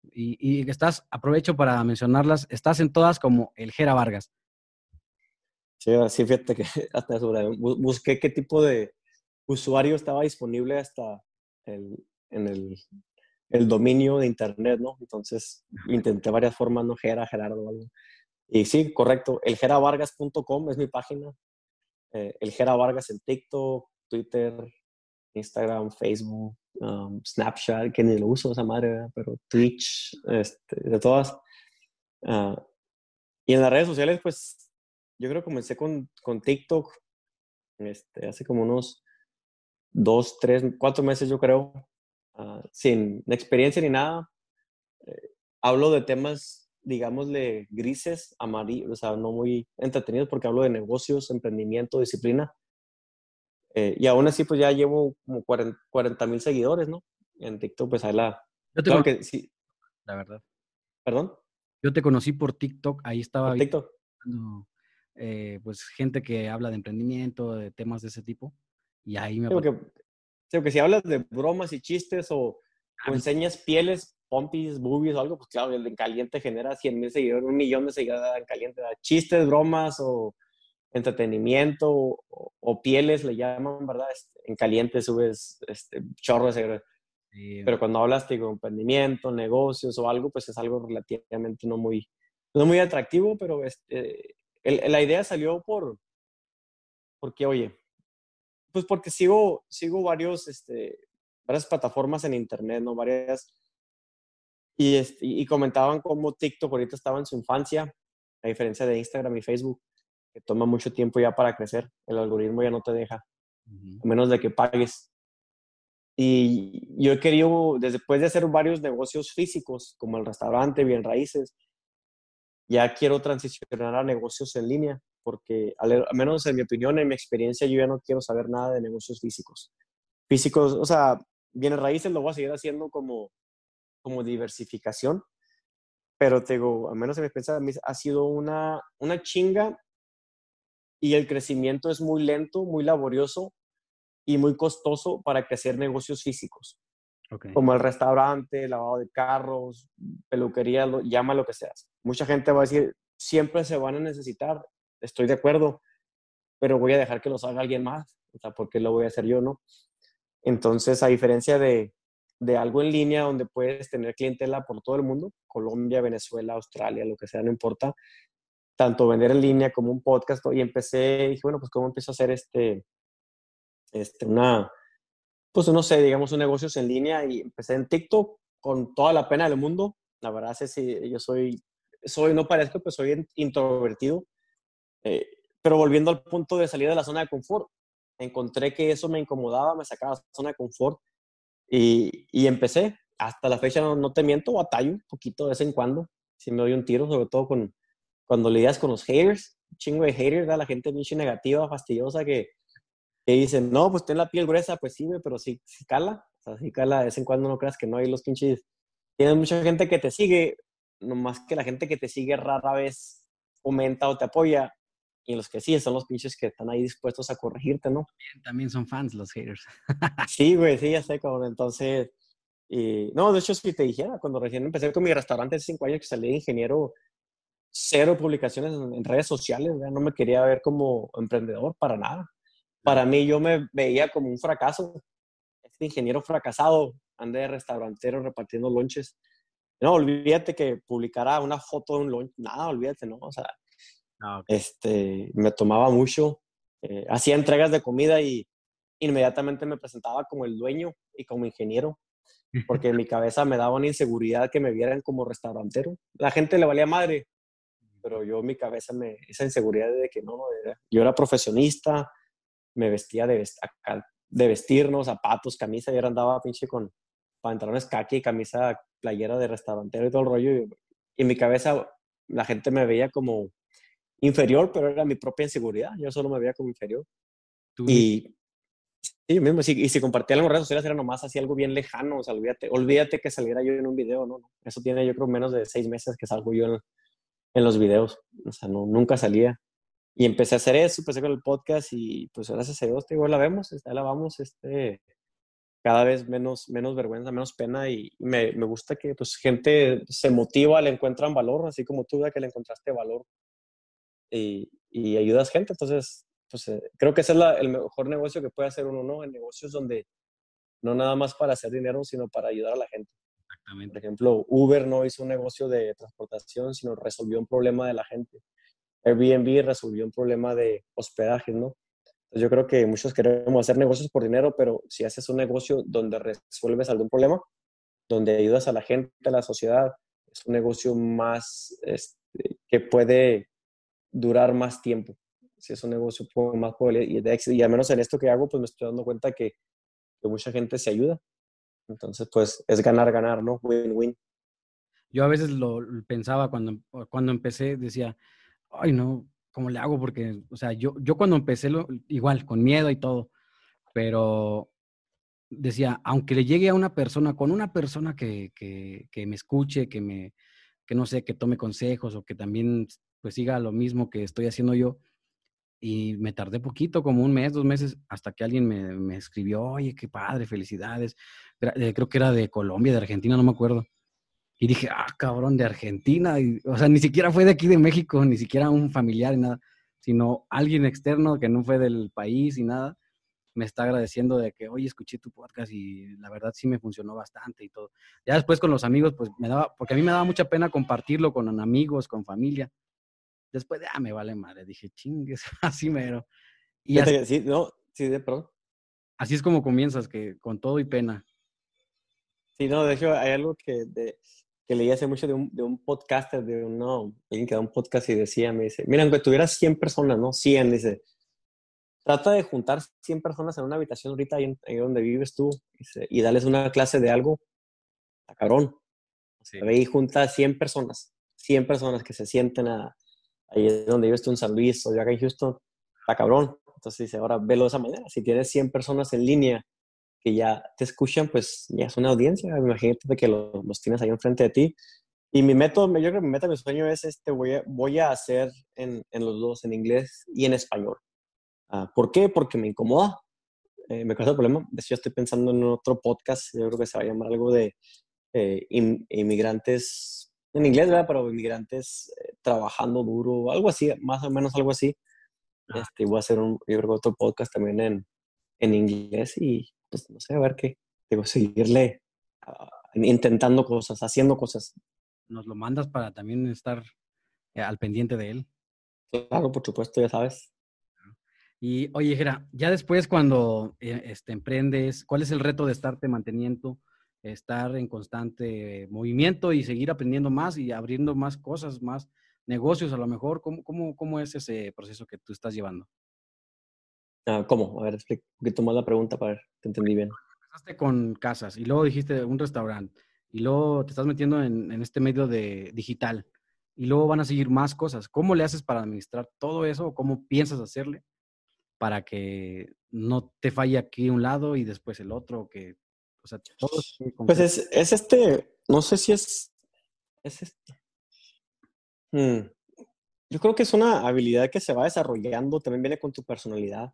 Y, y estás, aprovecho para mencionarlas, estás en todas como el Jera Vargas. Sí, sí, fíjate que hasta sobre, busqué qué tipo de usuario estaba disponible hasta el, en el, el, dominio de internet, ¿no? Entonces intenté varias formas, ¿no? Gera, Gerardo o algo. Y sí, correcto, elgeravargas.com es mi página. Eh, el Gera Vargas en TikTok, Twitter, Instagram, Facebook, um, Snapchat, que ni lo uso esa madre, pero Twitch, este, de todas. Uh, y en las redes sociales, pues yo creo que comencé con, con TikTok este, hace como unos dos, tres, cuatro meses, yo creo, uh, sin experiencia ni nada. Eh, hablo de temas, digámosle, grises, amarillos, o sea, no muy entretenidos porque hablo de negocios, emprendimiento, disciplina. Eh, y aún así, pues ya llevo como 40 mil seguidores, ¿no? En TikTok, pues ahí la... Yo te claro que sí. La verdad. ¿Perdón? Yo te conocí por TikTok, ahí estaba... ¿Por TikTok? Eh, pues gente que habla de emprendimiento, de temas de ese tipo. Y ahí me... Creo que, si hablas de bromas y chistes o, enseñas pieles, pompis, boobies o algo, pues claro, el en caliente genera 100 mil seguidores, un millón de seguidores en caliente. Chistes, bromas o entretenimiento o, pieles le llaman, ¿verdad? Este, en caliente subes este, chorros de Pero cuando hablas de emprendimiento, negocios o algo, pues es algo relativamente no muy, no muy atractivo, pero este, la idea salió por, porque, oye, pues porque sigo, sigo varios, este, varias plataformas en internet, ¿no? Varias. Y, este, y comentaban cómo TikTok ahorita estaba en su infancia, a diferencia de Instagram y Facebook, que toma mucho tiempo ya para crecer. El algoritmo ya no te deja, a menos de que pagues. Y yo he querido, después de hacer varios negocios físicos, como el restaurante, bien raíces, ya quiero transicionar a negocios en línea porque al, menos en mi opinión, en mi experiencia, yo ya no quiero saber nada de negocios físicos. Físicos, o sea, bienes raíces lo voy a seguir haciendo como, como diversificación, pero te digo, al menos en mi experiencia, ha sido una, una chinga y el crecimiento es muy lento, muy laborioso y muy costoso para crecer negocios físicos. Como el restaurante, lavado de carros, peluquería, llama lo que seas. Mucha gente va a decir, siempre se van a necesitar estoy de acuerdo, pero voy a dejar que los haga alguien más, o sea, porque lo voy a hacer yo, ¿no? Entonces, a diferencia de, de algo en línea donde puedes tener clientela por todo el mundo, Colombia, Venezuela, Australia, lo que sea, no importa, tanto vender en línea como un podcast, y empecé, dije, bueno, pues cómo empiezo a hacer este, este, una, pues no sé, digamos, un negocios en línea y empecé en TikTok con toda la pena del mundo. La verdad es que yo soy, soy, no parezco, pues soy introvertido. Eh, pero volviendo al punto de salir de la zona de confort, encontré que eso me incomodaba, me sacaba de la zona de confort y, y empecé. Hasta la fecha, no, te miento, batallo un poquito de vez en cuando. Si me doy un tiro, sobre todo con, cuando lidias con los haters, un chingo de haters, la gente mucho negativa, fastidiosa, que, que dicen, no, pues ten la piel gruesa, pues sí, pero sí, sí cala. O sea, sí cala, de vez en cuando no creas que no hay los pinches. Tienes mucha gente que te sigue, nomás que la gente que te sigue rara vez comenta o te apoya y los que sí son los pinches que están ahí dispuestos a corregirte, ¿no? También son fans los haters. sí, güey, sí, ya sé, cabrón. Entonces, y, no, de hecho, si te dijera, cuando recién empecé con mi restaurante hace cinco años que salí de ingeniero, cero publicaciones en, redes sociales, no me quería ver como emprendedor para nada. Para mí, yo me veía como un fracaso. este ingeniero fracasado, ande de restaurantero repartiendo lonches. No, olvídate que publicara una foto de un lunch, nada, olvídate, ¿no? O sea, ah, este, me tomaba mucho, eh, hacía entregas de comida y inmediatamente me presentaba como el dueño y como ingeniero, porque en mi cabeza me daba una inseguridad que me vieran como restaurantero. La gente le valía madre, pero yo en mi cabeza me, esa inseguridad de que no, yo era profesionista, me vestía de, de vestirnos, zapatos, camisa, y ahora andaba pinche con pantalones kaki, camisa, playera de restaurantero y todo el rollo. Y, en mi cabeza la gente me veía como inferior, pero era mi propia inseguridad. Yo solo me veía como inferior. Y, sí, mismo, y si compartía en las redes sociales era nomás así algo bien lejano. O sea, olvídate, olvídate que saliera yo en un video, ¿no? Eso tiene yo creo menos de seis meses que salgo yo en, en los videos. O sea, no, nunca salía. Y empecé a hacer eso, empecé con el podcast y pues gracias a Dios, igual la vemos, la vamos, este, cada vez menos, menos vergüenza, menos pena y me, me, gusta que pues gente se motiva, le encuentran valor, así como tú, que le encontraste valor y, y ayudas gente. Entonces, pues eh, creo que ese es la, el mejor negocio que puede hacer uno, ¿no? En negocios donde no nada más para hacer dinero, sino para ayudar a la gente. Por ejemplo, Uber no hizo un negocio de transportación, sino resolvió un problema de la gente. Airbnb resolvió un problema de hospedaje, ¿no? yo creo que muchos queremos hacer negocios por dinero, pero si haces un negocio donde resuelves algún problema, donde ayudas a la gente, a la sociedad, es un negocio más este, que puede durar más tiempo. Si es un negocio más y de éxito. Y al menos en esto que hago, pues me estoy dando cuenta que, que mucha gente se ayuda. Entonces, pues es ganar, ganar, ¿no? Win-win. Yo a veces lo pensaba cuando, cuando empecé, decía, ay, no, ¿cómo le hago? Porque, o sea, yo, yo cuando empecé, lo, igual, con miedo y todo, pero decía, aunque le llegue a una persona, con una persona que, que, que me escuche, que me, que no sé, que tome consejos o que también pues siga lo mismo que estoy haciendo yo, y me tardé poquito, como un mes, dos meses, hasta que alguien me, escribió, oye, qué padre, felicidades. Eh, creo que era de Colombia, de Argentina, no me acuerdo. Y dije, ah, cabrón, de Argentina. o sea, ni siquiera fue de aquí de México, ni siquiera un familiar y nada, sino alguien externo que no fue del país y nada, me está agradeciendo de que, oye, escuché tu podcast y la verdad sí me funcionó bastante y todo. Ya después con los amigos, pues me daba, porque a mí me daba mucha pena compartirlo con amigos, con familia. Después de, ah, me vale madre, dije, chingues, así mero. Y así, sí, no, sí, de pronto. Así es como comienzas, que con todo y pena. Sí, no, de hecho hay algo que, de, que leí hace mucho de un, de un podcaster, de uno, alguien que da un podcast y decía, me dice, mira, aunque tuvieras 100 personas, ¿no? 100, dice, trata de juntar 100 personas en una habitación ahorita ahí, donde vives tú y darles una clase de algo, a cabrón. Sí. Ve y junta 100 personas, 100 personas que se sienten a, ahí es donde yo estoy en San Luis o yo acá en Houston, está cabrón. Entonces dice, ahora velo de esa manera. Si tienes 100 personas en línea que ya te escuchan, pues ya es una audiencia. Imagínate que los, tienes ahí enfrente de ti. Y mi método, yo creo que mi meta, mi sueño es este, voy a, voy a hacer en, en los dos, en inglés y en español. Uh, ¿Por qué? Porque me incomoda. Eh, me causa el problema. De hecho, estoy pensando en otro podcast, yo creo que se va a llamar algo de eh, inmigrantes en inglés, ¿verdad? Pero inmigrantes eh, trabajando duro, algo así, más o menos algo así. Este, voy a hacer un, yo creo otro podcast también en, en inglés y pues no sé, a ver qué, digo, seguirle uh, intentando cosas, haciendo cosas. Nos lo mandas para también estar eh, al pendiente de él. Claro, por supuesto, ya sabes. Y oye, Jera, ya después cuando eh, este, emprendes, ¿cuál es el reto de estarte manteniendo? Estar en constante movimiento y seguir aprendiendo más y abriendo más cosas, más negocios a lo mejor. ¿Cómo, cómo, cómo es ese proceso que tú estás llevando? Ah, ¿Cómo? A ver, explica un poquito más la pregunta para ver te entendí bien. Empezaste con casas y luego dijiste un restaurante y luego te estás metiendo en, en este medio de digital y luego van a seguir más cosas. ¿Cómo le haces para administrar todo eso o cómo piensas hacerle para que no te falle aquí un lado y después el otro, que o sea, Pues es, es, este, no sé si es, es este. Hmm. Yo creo que es una habilidad que se va desarrollando, también viene con tu personalidad.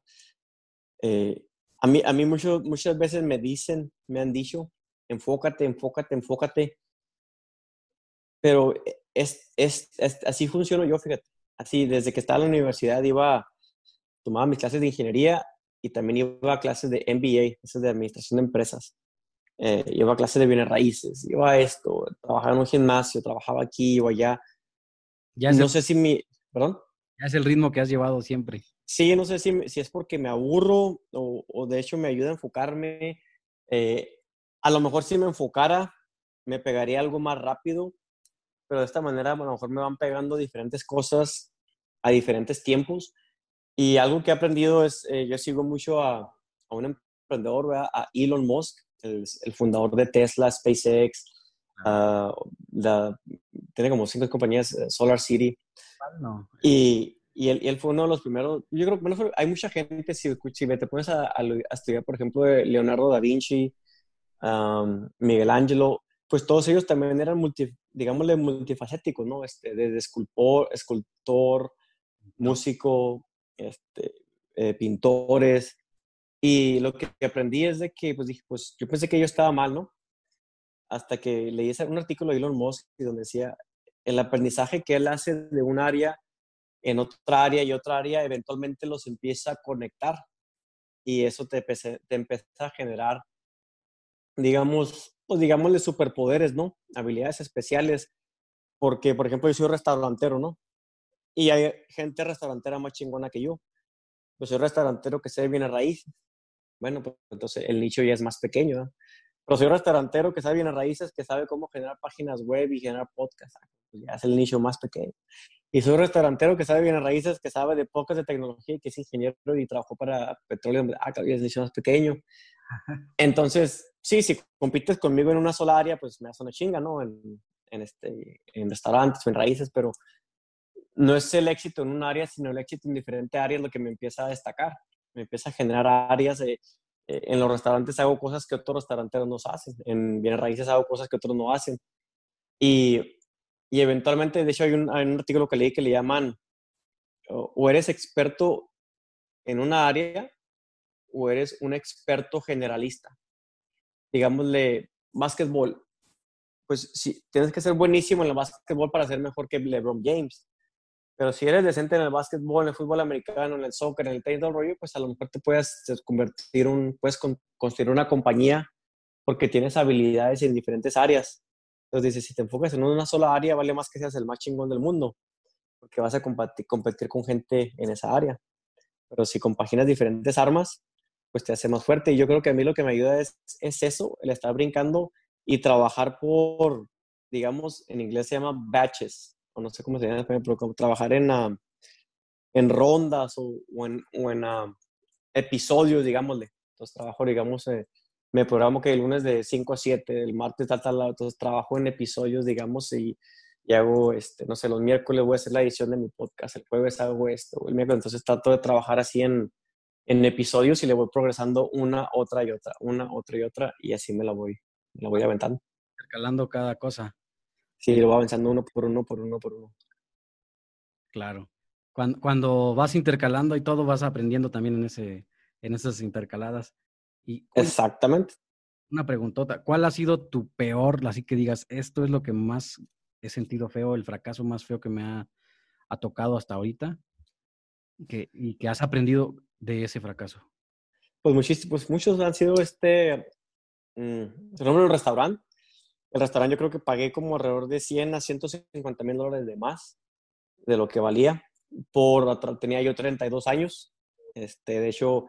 Eh, a mí, a mí mucho, muchas veces me dicen, me han dicho, enfócate, enfócate, enfócate. Pero es, es, es, así funciono yo, fíjate. Así, desde que estaba en la universidad iba, tomaba mis clases de ingeniería y también iba a clases de MBA, es de Administración de Empresas. Eh, iba a clases de bienes raíces, iba a esto, trabajaba en un gimnasio, trabajaba aquí o allá. Ya no sé si mi, perdón. Ya es el ritmo que has llevado siempre. Sí, no sé si, si es porque me aburro o, o, de hecho me ayuda a enfocarme. Eh, a lo mejor si me enfocara, me pegaría algo más rápido, pero de esta manera a lo mejor me van pegando diferentes cosas a diferentes tiempos. Y algo que he aprendido es, eh, yo sigo mucho a, a un emprendedor, a Elon Musk, el, el, fundador de Tesla, SpaceX, uh, la, tiene como cinco compañías, eh, Solar City. No. Y, y él, y él, fue uno de los primeros, yo creo que hay mucha gente, si, si te pones a, a, estudiar, por ejemplo, Leonardo da Vinci, um, Miguel Ángelo, pues todos ellos también eran, multi, digámosle, multifacéticos, ¿no? Este, desde escultor, escultor músico, este, eh, pintores. Y lo que aprendí es de que, pues dije, pues yo pensé que yo estaba mal, ¿no? Hasta que leí un artículo de Elon Musk donde decía, el aprendizaje que él hace de un área en otra área y otra área, eventualmente los empieza a conectar. Y eso te, te empieza a generar, digamos, pues digámosle superpoderes, ¿no? Habilidades especiales. Porque, por ejemplo, yo soy restaurantero, ¿no? Y hay gente restaurantera más chingona que yo. Yo soy restaurantero que se bien a raíces. Bueno, pues entonces el nicho ya es más pequeño. ¿no? Pero soy restaurantero que sabe bien a raíces, que sabe cómo generar páginas web y generar podcasts. Ah, pues ya es el nicho más pequeño. Y soy restaurantero que sabe bien a raíces, que sabe de pocas de tecnología y que es ingeniero y trabajó para petróleo. Ah, es el nicho más pequeño. Entonces, sí, si compites conmigo en una sola área, pues me hace una chinga, ¿no? En, en, este, en restaurantes o en raíces, pero no es el éxito en un área, sino el éxito en diferentes áreas lo que me empieza a destacar. Me empieza a generar áreas. Eh, en los restaurantes hago cosas que otros restauranteros no hacen. En bienes raíces hago cosas que otros no hacen. Y, y eventualmente, de hecho, hay un, artículo que leí que le llaman o eres experto en una área o eres un experto generalista. Digámosle, básquetbol. Pues sí, tienes que ser buenísimo en el básquetbol para ser mejor que LeBron James. Pero si eres decente en el básquetbol, en el fútbol americano, en el soccer, en el tenis del rollo, pues a lo mejor te puedes convertir un, puedes construir una compañía porque tienes habilidades en diferentes áreas. Entonces dices, si te enfocas en una sola área, vale más que seas el más chingón del mundo, porque vas a competir, con gente en esa área. Pero si compaginas diferentes armas, pues te hace más fuerte. Y yo creo que a mí lo que me ayuda es eso, el estar brincando y trabajar por, digamos, en inglés se llama batches, no sé cómo se llama pero como trabajar en, uh, en rondas o, o en, o en uh, episodios, digámosle. Entonces trabajo, digamos, eh, me programo que el lunes de 5 a 7, el martes tal, tal, entonces trabajo en episodios, digamos, y, y, hago, este, no sé, los miércoles voy a hacer la edición de mi podcast, el jueves hago esto, el miércoles, entonces trato de trabajar así en, en episodios y le voy progresando una, otra y otra, una, otra y otra, y así me la voy, me la voy aventando. Intercalando cada cosa. Sí, lo va avanzando uno por uno, por uno, por uno. Claro. Cuando, cuando vas intercalando y todo, vas aprendiendo también en, ese, en esas intercaladas. Y Exactamente. Una preguntota. ¿Cuál ha sido tu peor, así que digas, esto es lo que más he sentido feo, el fracaso más feo que me ha, ha tocado hasta ahorita? Que, y que has aprendido de ese fracaso. Pues, muchísimos, pues muchos han sido este, mmm, el restaurante el restaurante yo creo que pagué como alrededor de 100 a 150 mil dólares de más de lo que valía. Por, tenía yo 32 años. Este, de hecho,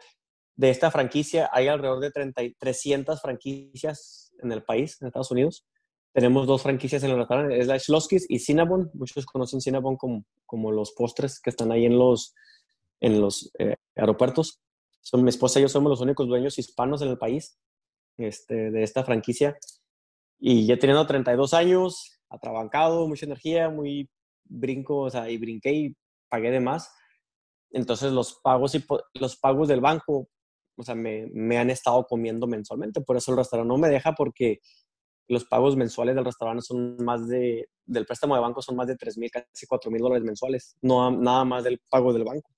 de esta franquicia hay alrededor de 30, 300 franquicias en el país, en Estados Unidos. Tenemos dos franquicias en el restaurante, es la Schloskis y Cinnabon. Muchos conocen Cinnabon como, como los postres que están ahí en los, en los eh, aeropuertos. Son, mi esposa y yo somos los únicos dueños hispanos en el país este, de esta franquicia. Y ya teniendo 32 años, atrabancado, mucha energía, muy brinco, o sea, y brinqué y pagué de más. Entonces los pagos, y los pagos del banco, o sea, me, me han estado comiendo mensualmente. Por eso el restaurante no me deja porque los pagos mensuales del restaurante son más de, del préstamo de banco son más de 3 mil, casi 4 mil dólares mensuales, no nada más del pago del banco.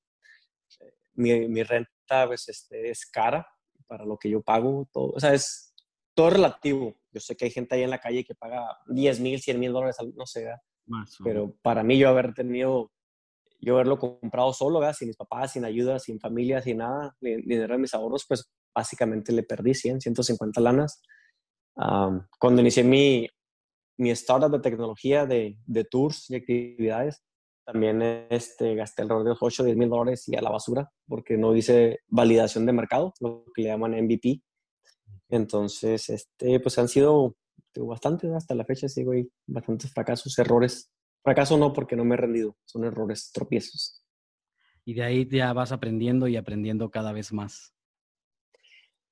Mi, mi renta pues, este, es cara para lo que yo pago, todo, o sea, es todo relativo. Yo sé que hay gente ahí en la calle que paga 10 mil, 100 mil dólares, no sé, Más, pero para mí yo haber tenido, yo haberlo comprado solo, ¿verdad? sin mis papás, sin ayuda, sin familia, sin nada, ni, dinero de mis ahorros, pues básicamente le perdí 100, 150 lanas. cuando inicié mi, mi startup de tecnología de, de tours y actividades, también este, gasté alrededor de 8 o 10 mil dólares y a la basura porque no hice validación de mercado, lo que le llaman MVP. Entonces, este, pues han sido bastantes hasta la fecha, sigo ahí, bastantes fracasos, errores. Fracaso no porque no me he rendido, son errores, tropiezos. Y de ahí ya vas aprendiendo y aprendiendo cada vez más.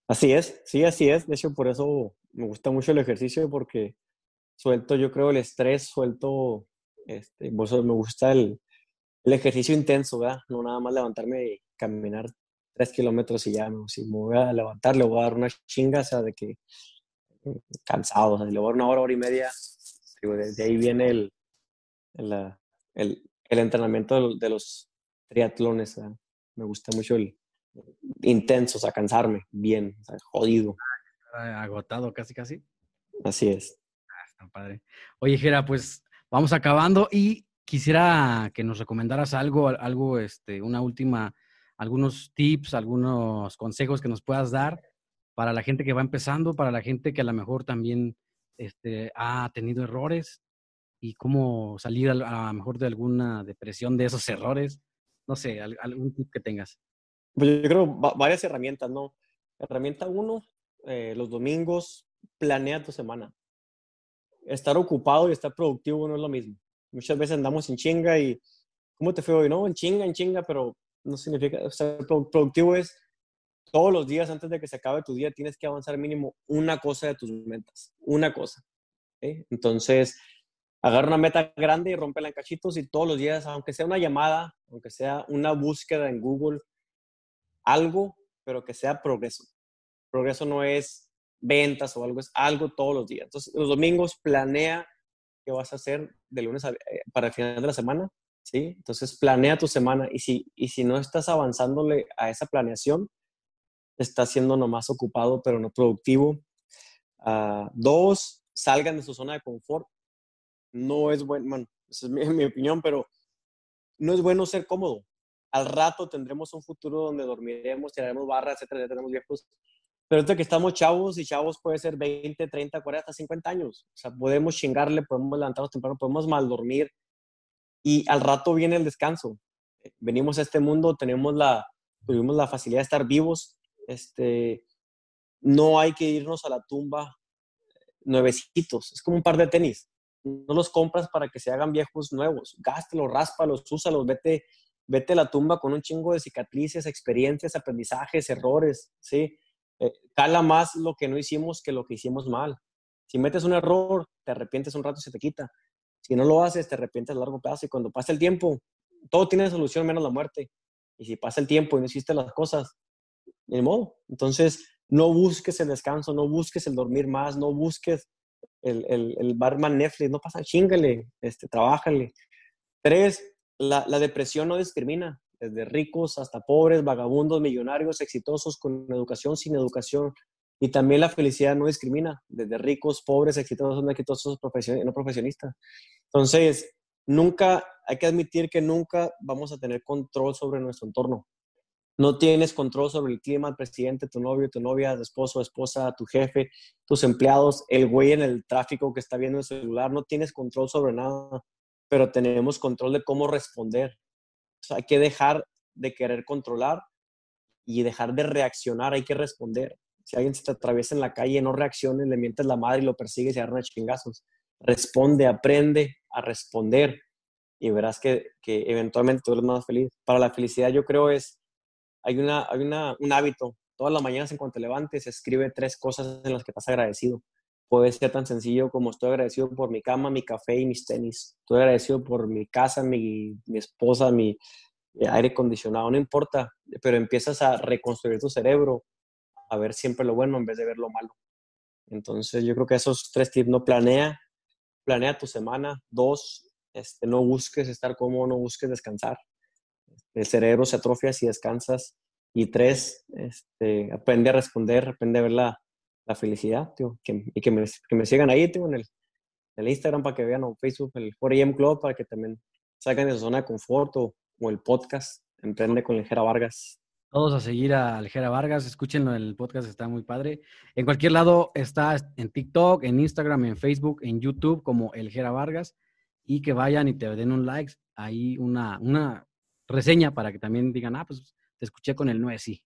Así es, sí, así es. De hecho, por eso me gusta mucho el ejercicio porque suelto, yo creo, el estrés, suelto, este, me gusta el, el ejercicio intenso, ¿verdad? No nada más levantarme y caminar tres kilómetros y ya, si me voy a levantar, le voy a dar una chinga, o sea, de que mm, cansado, o sea, le voy a dar una hora, hora y media, digo, desde ahí viene el, el, el, el entrenamiento de los triatlones, me gusta mucho el intenso, o sea, cansarme bien, o sea, jodido. Agotado casi, casi. Así es. Ah, está padre. Oye, Jera, pues vamos acabando y quisiera que nos recomendaras algo, algo, este, una última algunos tips, algunos consejos que nos puedas dar para la gente que va empezando, para la gente que a lo mejor también este, ha tenido errores y cómo salir a, lo mejor de alguna depresión de esos errores. No sé, algún tip que tengas. Pues yo creo varias herramientas, ¿no? Herramienta uno, eh, los domingos, planea tu semana. Estar ocupado y estar productivo no es lo mismo. Muchas veces andamos en chinga y, ¿cómo te fue hoy? No, en chinga, en chinga, pero no significa, ser productivo es todos los días antes de que se acabe tu día tienes que avanzar mínimo una cosa de tus metas, una cosa. Entonces, agarra una meta grande y rompela en cachitos y todos los días, aunque sea una llamada, aunque sea una búsqueda en Google, algo, pero que sea progreso. Progreso no es ventas o algo, es algo todos los días. Entonces, los domingos planea qué vas a hacer de lunes eh, para el final de la semana ¿sí? Entonces planea tu semana y si, y si no estás avanzándole a esa planeación, estás siendo nomás ocupado pero no productivo. Uh, dos, salgan de su zona de confort. No es bueno, bueno, esa es mi, opinión, pero no es bueno ser cómodo. Al rato tendremos un futuro donde dormiremos, tiraremos barras, etcétera, ya tenemos viejos. Pero ahorita que estamos chavos, y chavos puede ser 20, 30, 40, hasta 50 años. O sea, podemos chingarle, podemos levantarnos temprano, podemos mal dormir, y al rato viene el descanso. Venimos a este mundo, tenemos la, tuvimos la facilidad de estar vivos, este, no hay que irnos a la tumba nuevecitos, es como un par de tenis, no los compras para que se hagan viejos nuevos, gástalos, ráspalos, úsalos, vete, vete a la tumba con un chingo de cicatrices, experiencias, aprendizajes, errores, ¿sí? Eh, cala más lo que no hicimos que lo que hicimos mal. Si metes un error, te arrepientes un rato y se te quita. Si no lo haces, te arrepientes a largo plazo y cuando pasa el tiempo, todo tiene solución menos la muerte. Y si pasa el tiempo y no hiciste las cosas, ni modo. Entonces, no busques el descanso, no busques el dormir más, no busques el, el, barman Netflix, no pasa, chingale, este, trabájale. Tres, la, la depresión no discrimina, desde ricos hasta pobres, vagabundos, millonarios, exitosos, con educación, sin educación, y también la felicidad no discrimina, desde ricos, pobres, exitosos, no exitosos, no profesionistas. Entonces, nunca, hay que admitir que nunca vamos a tener control sobre nuestro entorno. No tienes control sobre el clima, el presidente, tu novio, tu novia, tu esposo, esposa, tu jefe, tus empleados, el güey en el tráfico que está viendo el celular. No tienes control sobre nada, pero tenemos control de cómo responder. hay que dejar de querer controlar y dejar de reaccionar, hay que responder. Si alguien se te atraviesa en la calle, no reacciones, le mientes la madre y lo persigues y agarran chingazos. Responde, aprende a responder y verás que, que eventualmente tú eres más feliz. Para la felicidad yo creo es, hay, una, hay una, un hábito. Todas las mañanas en cuanto te levantes, escribe tres cosas en las que estás agradecido. Puede ser tan sencillo como estoy agradecido por mi cama, mi café y mis tenis. Estoy agradecido por mi casa, mi, mi esposa, mi aire acondicionado. No importa, pero empiezas a reconstruir tu cerebro a ver siempre lo bueno en vez de ver lo malo. Entonces yo creo que esos tres tips, no planea, planea tu semana. Dos, este, no busques estar cómodo, no busques descansar. El cerebro se atrofia si descansas. Y tres, este, aprende a responder, aprende a ver la, la felicidad, tío, y que me, que me, sigan ahí, tío, en el, el Instagram para que vean, o Facebook, el 4AM Club, para que también salgan de su zona de confort, o, o el podcast, Emprende con el Jera Vargas. Todos a seguir a Aljera Vargas, escúchenlo, el podcast está muy padre. En cualquier lado está en TikTok, en Instagram, en Facebook, en YouTube como El Jera Vargas y que vayan y te den un like, ahí una, una reseña para que también digan, ah, pues te escuché con el 9 sí.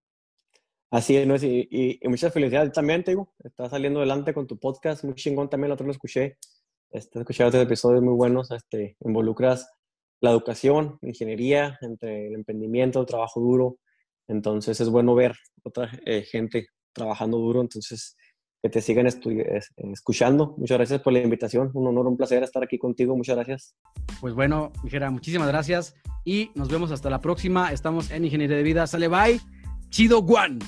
Así es, y, y, muchas felicidades también, te digo, estás saliendo adelante con tu podcast, muy chingón también, el otro lo escuché, este, escuché otros episodios muy buenos, este, involucras la educación, ingeniería, entre el emprendimiento, el trabajo duro, entonces es bueno ver otra eh, gente trabajando duro, entonces que te sigan escuchando. Muchas gracias por la invitación, un honor, un placer estar aquí contigo, muchas gracias. Pues bueno, Mijera, muchísimas gracias y nos vemos hasta la próxima. Estamos en Ingeniería de Vida. Sale, bye. Chido One.